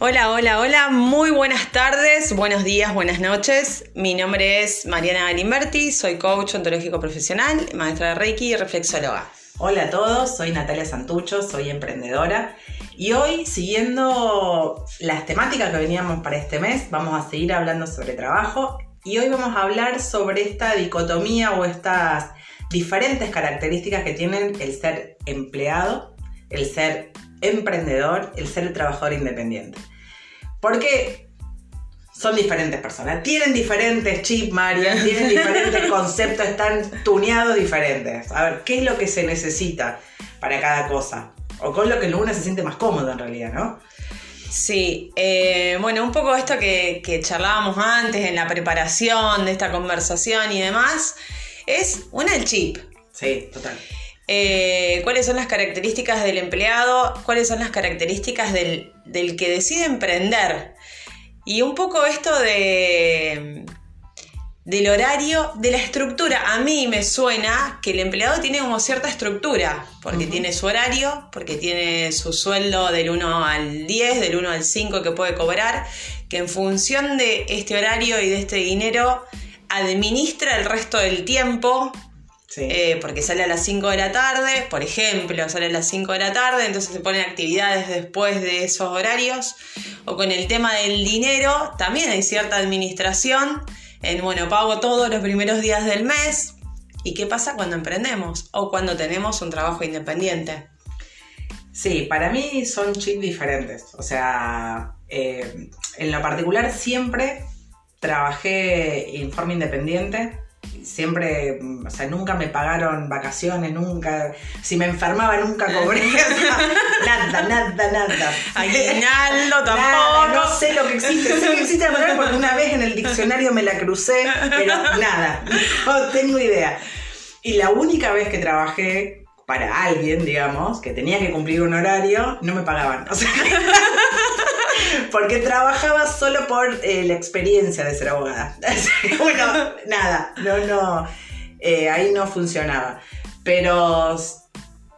Hola, hola, hola, muy buenas tardes, buenos días, buenas noches. Mi nombre es Mariana Galimberti, soy coach ontológico profesional, maestra de Reiki y reflexóloga. Hola a todos, soy Natalia Santucho, soy emprendedora y hoy, siguiendo las temáticas que veníamos para este mes, vamos a seguir hablando sobre trabajo y hoy vamos a hablar sobre esta dicotomía o estas diferentes características que tienen el ser empleado, el ser emprendedor, el ser el trabajador independiente. Porque son diferentes personas, tienen diferentes chips, Marian, tienen diferentes conceptos, están tuneados diferentes. A ver, ¿qué es lo que se necesita para cada cosa? O con lo que uno se siente más cómodo en realidad, ¿no? Sí, eh, bueno, un poco esto que, que charlábamos antes en la preparación de esta conversación y demás, es una el chip. Sí, total. Eh, cuáles son las características del empleado, cuáles son las características del, que decide emprender. Y un poco esto de del horario, de la estructura. A mí me suena que el empleado tiene como cierta estructura, porque tiene su horario, porque tiene su sueldo del 1 al 10, del 1 al 5 que puede cobrar, que en función de este horario y de este dinero administra el resto del tiempo eh, porque sale a las 5 de la tarde, por ejemplo, sale a las 5 de la tarde, entonces se ponen actividades después de esos horarios. O con el tema del dinero, también hay cierta administración en, bueno, pago todos los primeros días del mes. ¿Y qué pasa cuando emprendemos? O cuando tenemos un trabajo independiente. Sí, para mí son chips diferentes. O sea, eh, en lo particular siempre trabajé en forma independiente siempre, o sea, nunca me pagaron vacaciones, nunca, si me enfermaba nunca cobré, nada, nada, nada. Aguinaldo tampoco. no sé lo que existe, sé que existe la porque una vez en el diccionario me la crucé, pero nada, no tengo idea. Y la única vez que trabajé para alguien, digamos, que tenía que cumplir un horario, no me pagaban. O sea, porque trabajaba solo por eh, la experiencia de ser abogada. bueno, nada, no, no, eh, ahí no funcionaba. Pero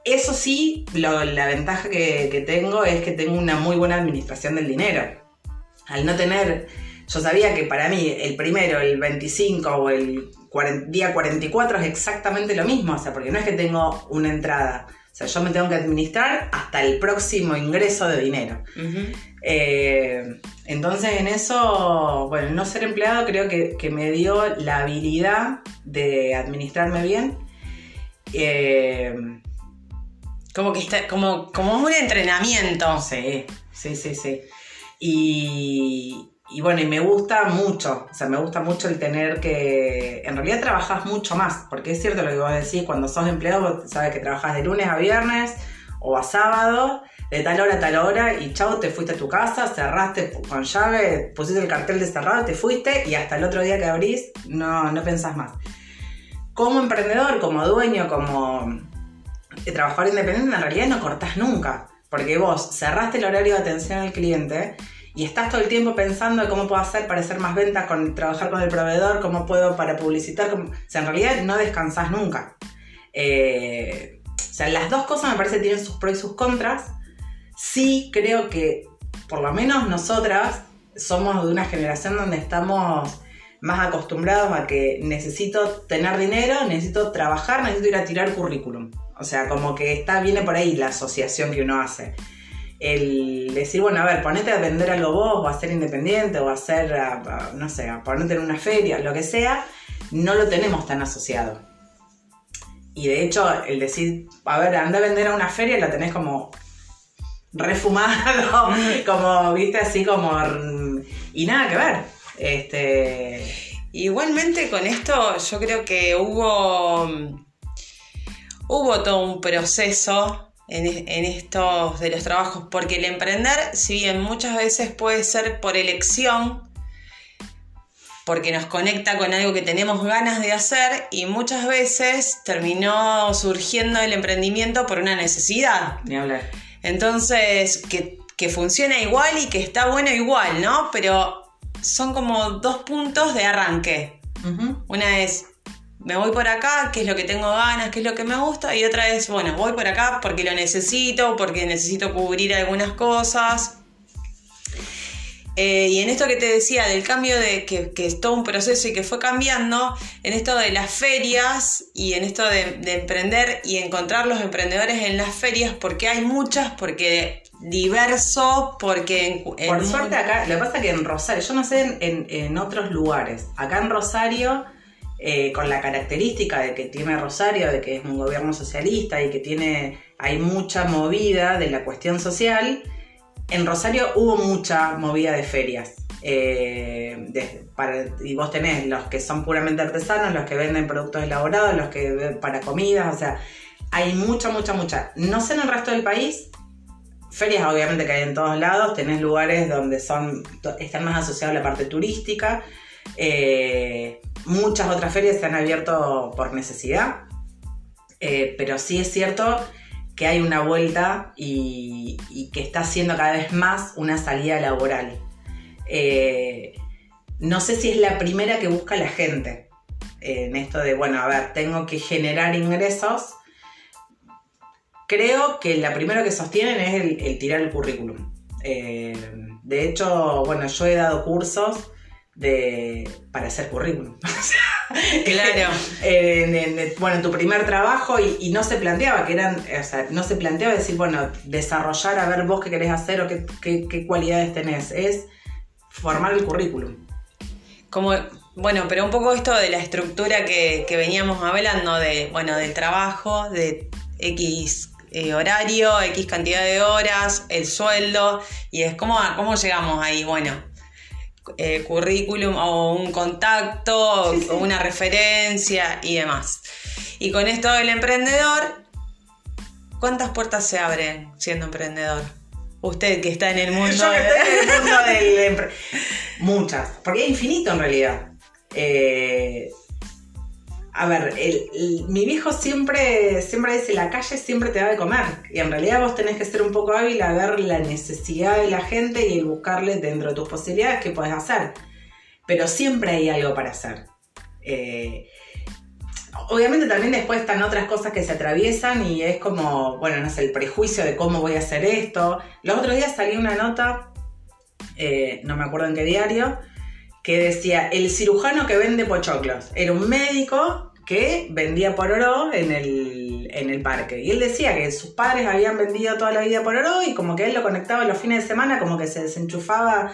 eso sí, la ventaja que, tengo es que tengo una muy buena administración del dinero. Al no tener, yo sabía que para mí el primero, el 25 o el día 44 es exactamente lo mismo, o sea, porque no es que tengo una entrada o sea, yo me tengo que administrar hasta el próximo ingreso de dinero. Eh, entonces, en eso, bueno, no ser empleado creo que, me dio la habilidad de administrarme bien. Eh, como que está, como, como un entrenamiento. Sí, sí, sí, sí. Y, y bueno, y me gusta mucho, o sea, me gusta mucho el tener que, en realidad trabajas mucho más, porque es cierto lo que vos decís, cuando sos empleado, sabes que trabajas de lunes a viernes o a sábado, de tal hora a tal hora, y chao, te fuiste a tu casa, cerraste con llave, pusiste el cartel de cerrado, te fuiste, y hasta el otro día que abrís, no, no pensás más. Como emprendedor, como dueño, como trabajador independiente, en realidad no cortás nunca, porque vos cerraste el horario de atención al cliente, y estás todo el tiempo pensando cómo puedo hacer para hacer más ventas, con trabajar con el proveedor, cómo puedo para publicitar. O sea, en realidad no descansas nunca. Eh, o sea, las dos cosas me parece tienen sus pros y sus contras. Sí creo que, por lo menos nosotras, somos de una generación donde estamos más acostumbrados a que necesito tener dinero, necesito trabajar, necesito ir a tirar currículum. O sea, como que está, viene por ahí la asociación que uno hace el decir, bueno, a ver, ponete a vender algo vos, o a ser independiente, o a hacer, no sé, a ponerte en una feria, lo que sea, no lo tenemos tan asociado. Y de hecho, el decir, a ver, anda a vender a una feria, la tenés como refumado, como, viste, así como... Y nada que ver. Este... Igualmente con esto yo creo que hubo, hubo todo un proceso en, estos de los trabajos, porque el emprender, si bien muchas veces puede ser por elección, porque nos conecta con algo que tenemos ganas de hacer y muchas veces terminó surgiendo el emprendimiento por una necesidad. Ni hablar. Entonces, que, funciona igual y que está bueno igual, ¿no? Pero son como dos puntos de arranque. Una es me voy por acá, qué es lo que tengo ganas, qué es lo que me gusta, y otra vez, bueno, voy por acá porque lo necesito, porque necesito cubrir algunas cosas. Eh, y en esto que te decía del cambio de que, que, es todo un proceso y que fue cambiando, en esto de las ferias y en esto de, de emprender y encontrar los emprendedores en las ferias, porque hay muchas, porque diverso, porque... En, Por suerte acá, lo que pasa es que en Rosario, yo no sé en, en otros lugares, acá en Rosario... Eh, con la característica de que tiene Rosario, de que es un gobierno socialista y que tiene, hay mucha movida de la cuestión social, en Rosario hubo mucha movida de ferias. Eh, y vos tenés los que son puramente artesanos, los que venden productos elaborados, los que para comidas, o sea, hay mucha, mucha, mucha. No sé en el resto del país, ferias obviamente que hay en todos lados, tenés lugares donde son, están más asociados a la parte turística. Eh, muchas otras ferias se han abierto por necesidad, eh, pero sí es cierto que hay una vuelta y, que está siendo cada vez más una salida laboral. Eh, no sé si es la primera que busca la gente en esto de, bueno, a ver, tengo que generar ingresos. Creo que la primera que sostienen es el, tirar el currículum. de hecho, bueno, yo he dado cursos de, para hacer currículum. claro. en, bueno, en tu primer trabajo y, no se planteaba que eran, o sea, no se planteaba decir, bueno, desarrollar a ver vos qué querés hacer o qué, qué, cualidades tenés. Es formar el currículum. Como, bueno, pero un poco esto de la estructura que, que veníamos hablando, de, bueno, del trabajo, de X eh, horario, X cantidad de horas, el sueldo, y es cómo, cómo llegamos ahí. Bueno, eh, currículum o un contacto o una referencia y demás. Y con esto del emprendedor, ¿cuántas puertas se abren siendo emprendedor? Usted que está en el mundo. Yo que estoy en el mundo del Muchas, porque es infinito en realidad. Eh, a ver, mi viejo siempre, siempre dice, la calle siempre te da de comer. Y en realidad vos tenés que ser un poco hábil a ver la necesidad de la gente y el buscarle dentro de tus posibilidades qué puedes hacer. Pero siempre hay algo para hacer. Eh, obviamente también después están otras cosas que se atraviesan y es como, bueno, no sé, el prejuicio de cómo voy a hacer esto. Los otros días salió una nota, eh, no me acuerdo en qué diario, que decía, el cirujano que vende pochoclos. Era un médico que vendía por oro en el, en el parque. Y él decía que sus padres habían vendido toda la vida por oro y como que él lo conectaba los fines de semana, como que se desenchufaba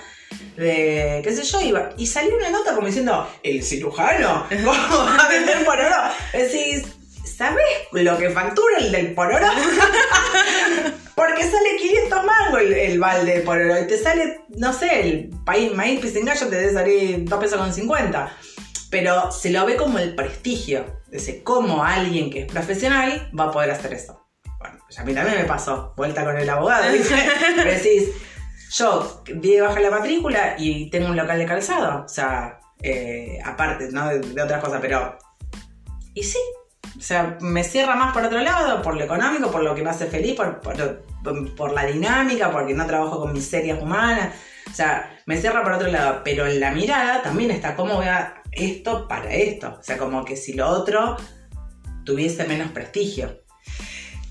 de, qué sé yo, iba. Y salió una nota como diciendo, el cirujano, ¿cómo va a vender por oro? Decís, ¿sabes lo que factura el del por oro? Porque sale 500 mangos el, balde de por oro y te sale, no sé, el país maíz pisingallo te debe salir 2 pesos con 50 pero se lo ve como el prestigio. Dice, ¿cómo alguien que es profesional va a poder hacer eso? Bueno, a mí también me pasó, vuelta con el abogado, ¿viste? Pero decís, yo di de baja la matrícula y tengo un local de calzado, o sea, eh, aparte, ¿no? De, otras cosas, pero... Y sí, o sea, me cierra más por otro lado, por lo económico, por lo que me hace feliz, por, por la dinámica, porque no trabajo con miserias humanas. O sea, me cierra por otro lado, pero en la mirada también está cómo voy a esto para esto. O sea, como que si lo otro tuviese menos prestigio.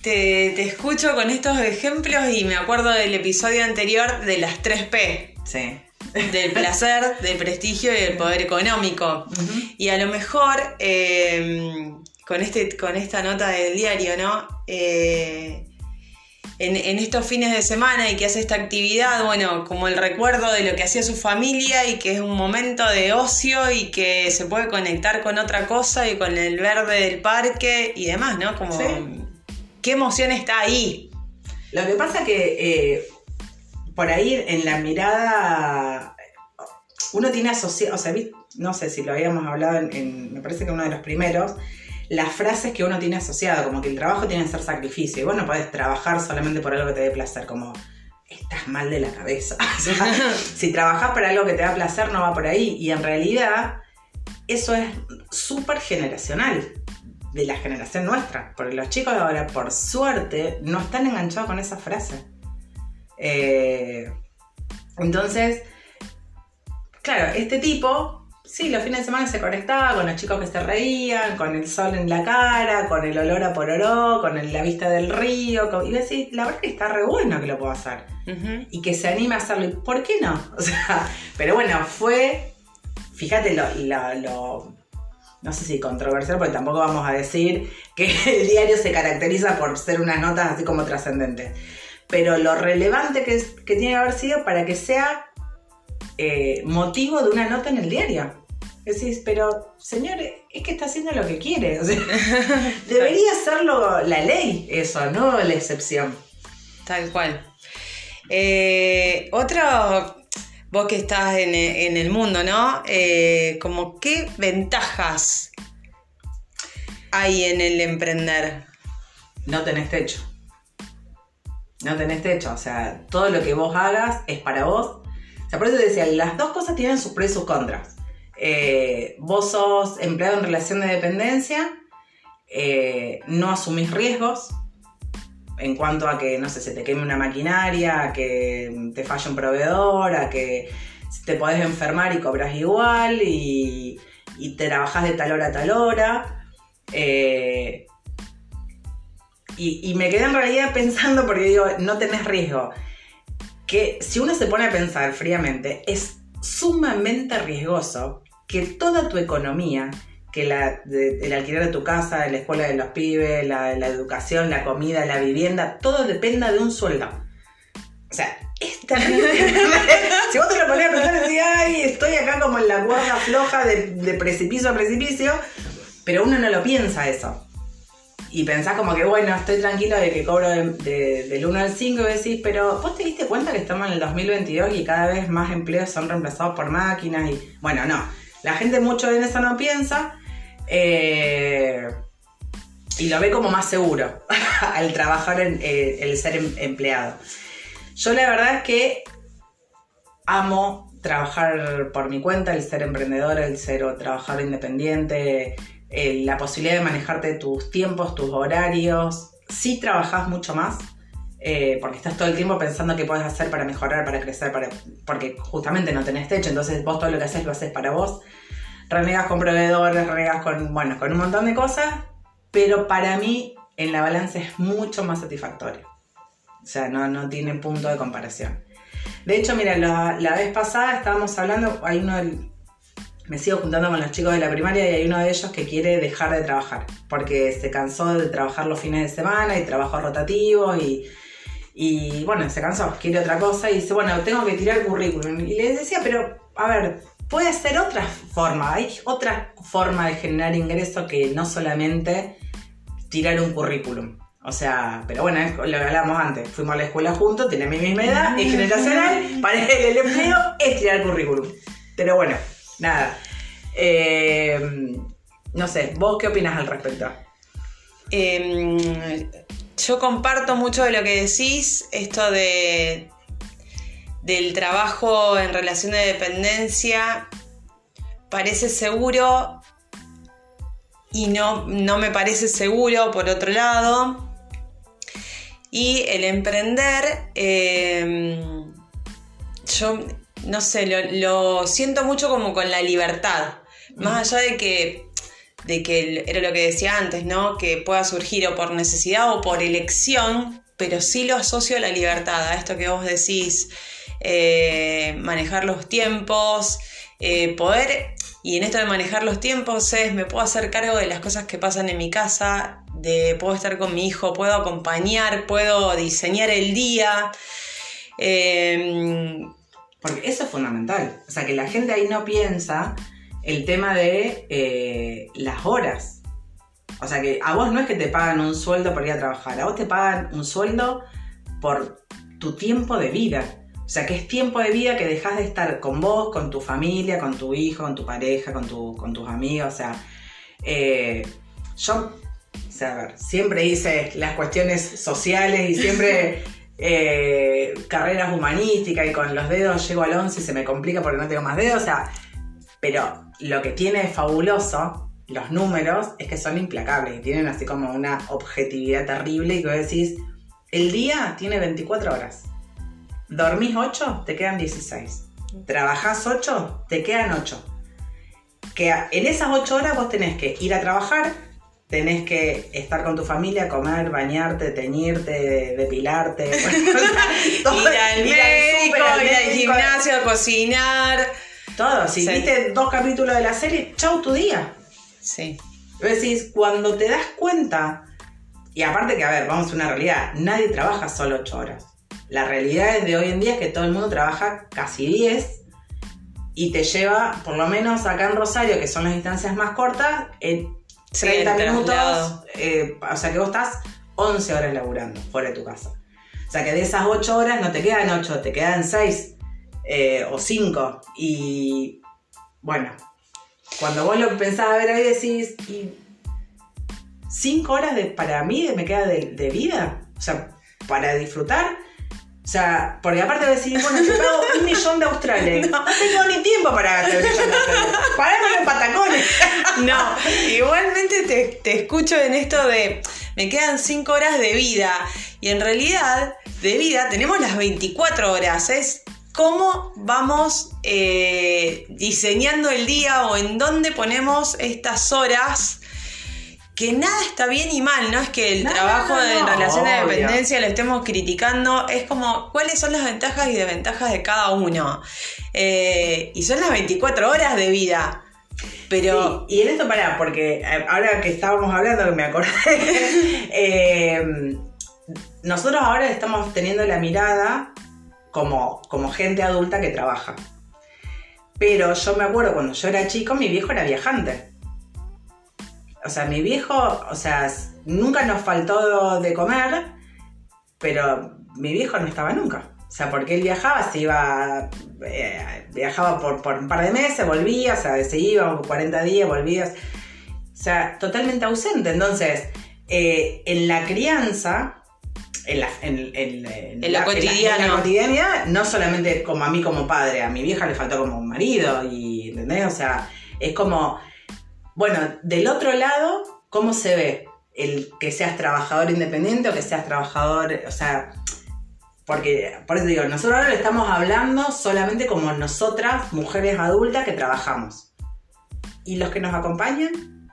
Te, escucho con estos ejemplos y me acuerdo del episodio anterior de las 3P. Sí. Del placer, del prestigio y del poder económico. Y a lo mejor, eh, con, este, con esta nota del diario, ¿no? Eh, en, estos fines de semana y que hace esta actividad, bueno, como el recuerdo de lo que hacía su familia y que es un momento de ocio y que se puede conectar con otra cosa y con el verde del parque y demás, ¿no? Como, ¿qué emoción está ahí? Lo que pasa que eh, por ahí en la mirada, uno tiene asociado, o sea, no sé si lo habíamos hablado en, me parece que uno de los primeros, las frases que uno tiene asociado, como que el trabajo tiene que ser sacrificio, y vos no podés trabajar solamente por algo que te dé placer, como estás mal de la cabeza. si trabajás para algo que te da placer, no va por ahí. Y en realidad, eso es súper generacional de la generación nuestra. Porque los chicos de ahora, por suerte, no están enganchados con esa frase. Eh, entonces, claro, este tipo sí, los fines de semana se conectaba con los chicos que se reían, con el sol en la cara, con el olor a pororó, con el- la vista del río. con- y iba a decir, la verdad que está re bueno que lo puedo hacer. Y que se anime a hacerlo. ¿Y ¿Por qué no? O sea, pero bueno, fue, fíjate lo, lo- lo- no sé si controversial, porque tampoco vamos a decir que el diario se caracteriza por ser unas notas así como trascendentes. Pero lo relevante que, es- que tiene que haber sido para que sea eh, motivo de una nota en el diario. Decís, pero señor, es que está haciendo lo que quiere. O sea, debería serlo la ley, eso, no la excepción. Tal cual. Eh, otro, vos que estás en, e- en el mundo, ¿no? Eh, como qué ventajas hay en el emprender. no tenés techo. No tenés techo. O sea, todo lo que vos hagas es para vos. Por eso te decía, las dos cosas tienen sus pros y sus contras. Eh, vos sos empleado en relación de dependencia, eh, no asumís riesgos en cuanto a que, no sé, se te queme una maquinaria, a que te falle un proveedor, a que te podés enfermar y cobras igual y, y te trabajás de tal hora a tal hora. Eh, y, y me quedé en realidad pensando, porque digo, no tenés riesgo, que si uno se pone a pensar fríamente, es sumamente riesgoso que toda tu economía, que la, de- el alquiler de tu casa, la escuela de los pibes, la, la educación, la comida, la vivienda, todo dependa de un sueldo. O sea, es terrible. si vos te lo pones a pensar, decís, ay, estoy acá como en la cuerda floja de, de precipicio a precipicio, pero uno no lo piensa eso. Y pensás como que, bueno, estoy tranquilo de que cobro de- de- del 1 al 5 y decís, pero vos te diste cuenta que estamos en el 2022 y cada vez más empleos son reemplazados por máquinas y, bueno, no. La gente mucho en eso no piensa eh, y lo ve como más seguro al trabajar en eh, el ser em- empleado. Yo la verdad es que amo trabajar por mi cuenta, el ser emprendedor, el ser o trabajador independiente, eh, la posibilidad de manejarte tus tiempos, tus horarios. Sí trabajas mucho más, eh, porque estás todo el tiempo pensando qué puedes hacer para mejorar, para crecer, para, porque justamente no tenés techo, entonces vos todo lo que haces lo haces para vos. Renegas con proveedores, renegas con, bueno, con un montón de cosas, pero para mí en la balanza es mucho más satisfactorio. O sea, no, no tiene punto de comparación. De hecho, mira, la, la vez pasada estábamos hablando, hay uno del- me sigo juntando con los chicos de la primaria y hay uno de ellos que quiere dejar de trabajar porque se cansó de trabajar los fines de semana y trabajo rotativo y, y bueno, se cansó, quiere otra cosa y dice, bueno, tengo que tirar el currículum. Y le decía, pero a ver, puede ser otra forma, hay otra forma de generar ingreso que no solamente tirar un currículum. O sea, pero bueno, es lo hablábamos antes. Fuimos a la escuela juntos, tiene mi misma edad, es generacional, para el empleo es tirar currículum. Pero bueno, nada. Eh, no sé, ¿vos qué opinas al respecto? Eh, yo comparto mucho de lo que decís, esto de del trabajo en relación de dependencia parece seguro y no, no me parece seguro por otro lado. Y el emprender, eh, yo no sé, lo, lo siento mucho como con la libertad. Más allá de que de que era lo que decía antes, ¿no? Que pueda surgir o por necesidad o por elección, pero sí lo asocio a la libertad, a esto que vos decís, eh, manejar los tiempos, eh, poder, y en esto de manejar los tiempos es, me puedo hacer cargo de las cosas que pasan en mi casa, de puedo estar con mi hijo, puedo acompañar, puedo diseñar el día. eh, Porque eso es fundamental. O sea, que la gente ahí no piensa el tema de eh, las horas. O sea, que a vos no es que te pagan un sueldo por ir a trabajar, a vos te pagan un sueldo por tu tiempo de vida. O sea, que es tiempo de vida que dejas de estar con vos, con tu familia, con tu hijo, con tu pareja, con, tu, con tus amigos. O sea, eh, yo, o sea, a ver, siempre hice las cuestiones sociales y siempre eh, carreras humanísticas y con los dedos llego al 11 y se me complica porque no tengo más dedos. O sea, pero lo que tiene de fabuloso los números es que son implacables y tienen así como una objetividad terrible y que vos decís, el día tiene 24 horas. Dormís 8, te quedan 16. Trabajás 8, te quedan 8. que en esas ocho horas vos tenés que ir a trabajar, tenés que estar con tu familia, comer, bañarte, teñirte, depilarte, bueno, o sea, todo- ir al médico, al ir al médico, gimnasio, cocinar. Todo, si Sí. viste dos capítulos de la serie, chau tu día. Sí. Decís, cuando te das cuenta, y aparte que, a ver, vamos a una realidad, nadie trabaja solo 8 horas. La realidad es de hoy en día es que todo el mundo trabaja casi 10 y te lleva, por lo menos acá en Rosario, que son las distancias más cortas, en Sí, 30 el minutos, eh, o sea que vos estás 11 horas laburando fuera de tu casa. O sea que de esas 8 horas no te quedan 8, te quedan 6 o 5. Y bueno, cuando vos lo pensás a ver ahí decís, ¿y 5 horas de, para mí me queda de, de vida? O sea, para disfrutar. O sea, porque aparte de decir, bueno, yo pago un millón de australes. No, tengo ni tiempo para gastar un millón de australes. En patacones. No, igualmente te, te escucho en esto de me quedan 5 horas de vida y en realidad de vida tenemos las 24 horas. Es cómo vamos eh, diseñando el día o en dónde ponemos estas horas. Que nada está bien y mal, no es que el No, trabajo no, en no, relación de obvio. dependencia lo estemos criticando, es como cuáles son las ventajas y desventajas de cada uno. Eh, y son las 24 horas de vida. Pero Sí, y en esto pará, porque eh, ahora que estábamos hablando, que me acordé, eh, nosotros ahora estamos teniendo la mirada como, como gente adulta que trabaja. Pero yo me acuerdo cuando yo era chico, mi viejo era viajante. O sea, mi viejo, o sea, nunca nos faltó de comer, pero mi viejo no estaba nunca. O sea, porque él viajaba, se iba, eh, viajaba por, por un par de meses, volvía, o sea, se iba 40 días, volvía. O sea, totalmente ausente. Entonces, eh, en la crianza, en la, en, en- en En lo la- cotidiano. en la cotidianidad, no solamente como a mí como padre, a mi vieja le faltó como un marido, y, ¿entendés? O sea, es como, bueno, del otro lado, ¿cómo se ve? El que seas trabajador independiente o que seas trabajador, o sea, porque, por eso digo, nosotros ahora le estamos hablando solamente como nosotras, mujeres adultas que trabajamos. ¿Y los que nos acompañan?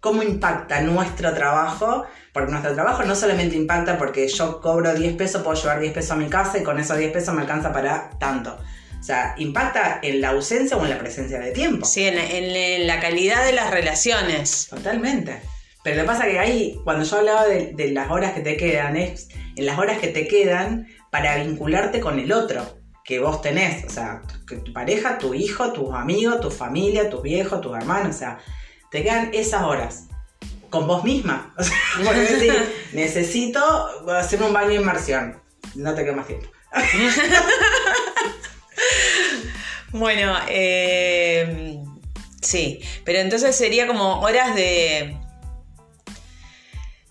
¿Cómo impacta nuestro trabajo? Porque nuestro trabajo no solamente impacta porque yo cobro 10 pesos, puedo llevar 10 pesos a mi casa y con esos 10 pesos me alcanza para tanto. O sea, impacta en la ausencia o en la presencia de tiempo. Sí, en la, en calidad de las relaciones. Totalmente. Pero lo que pasa que ahí, cuando yo hablaba de, de las horas que te quedan, es en las horas que te quedan para vincularte con el otro que vos tenés. O sea, que tu pareja, tu hijo, tus amigos, tu familia, tus viejos, tus hermanos. O sea, te quedan esas horas con vos misma. O sea, decís, necesito hacer un baño de inmersión. No te queda más tiempo. Bueno, eh, sí, pero entonces sería como horas de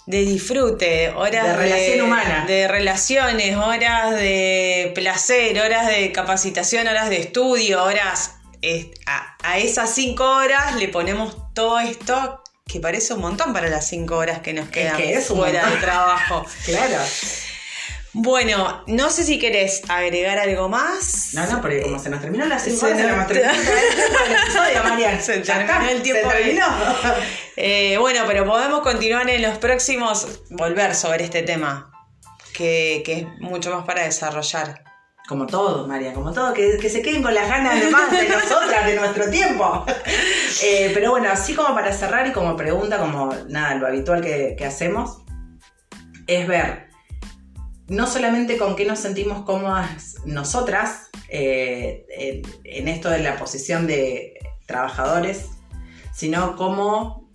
de disfrute, horas De relación humana. de relaciones, horas de placer, horas de capacitación, horas de estudio, horas eh, a, a esas cinco horas le ponemos todo esto que parece un montón para las cinco horas que nos quedan que es un fuera de trabajo. Claro. Bueno, no sé si querés agregar algo más. No, no, porque como se nos terminó las 5 Se horas, se nos- nos terminó el. Se terminó tiempo Se terminó. Eh, bueno, pero podemos continuar en los próximos, volver sobre este tema, que, que es mucho más para desarrollar. Como todo, María, como todo, que, que se queden con las ganas de más de nosotras, de nuestro tiempo. Eh, pero bueno, así como para cerrar y como pregunta, como nada, lo habitual que, que hacemos, es ver no solamente con qué nos sentimos cómodas nosotras eh, en, esto de la posición de trabajadores, sino cómo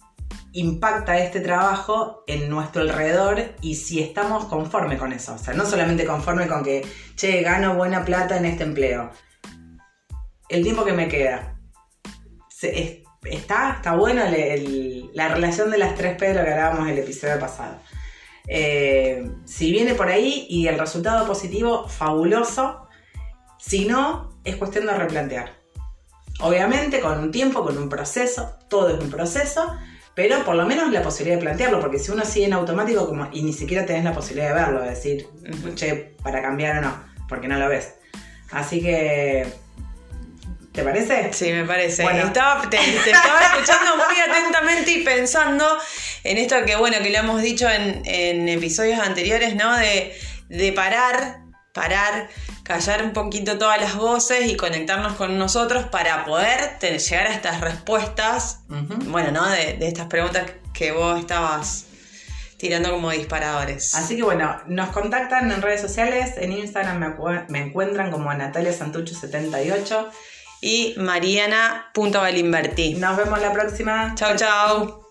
impacta este trabajo en nuestro alrededor y si estamos conforme con eso. O sea, no solamente conforme con que, che, gano buena plata en este empleo. El tiempo que me queda. Está, está bueno la relación de las tres P que hablábamos el episodio pasado. Eh, si viene por ahí y el resultado positivo, fabuloso. Si no, es cuestión de replantear. Obviamente con un tiempo, con un proceso, todo es un proceso, pero por lo menos la posibilidad de plantearlo, porque si uno sigue en automático y ni siquiera tenés la posibilidad de verlo, de decir, Ujú. che, para cambiar o no, porque no lo ves. Así que ¿Te parece? Sí, me parece. Bueno. Estaba- te, te estaba escuchando muy atentamente y pensando en esto que, bueno, que lo hemos dicho en, en episodios anteriores, ¿no? De, de parar, parar, callar un poquito todas las voces y conectarnos con nosotros para poder llegar a estas respuestas, bueno, ¿no? De, de estas preguntas que vos estabas tirando como disparadores. Así que bueno, nos contactan en redes sociales, en Instagram me, me encuentran como Natalia Santucho78. Y Mariana.valinverti. Nos vemos la próxima. Chau, chau.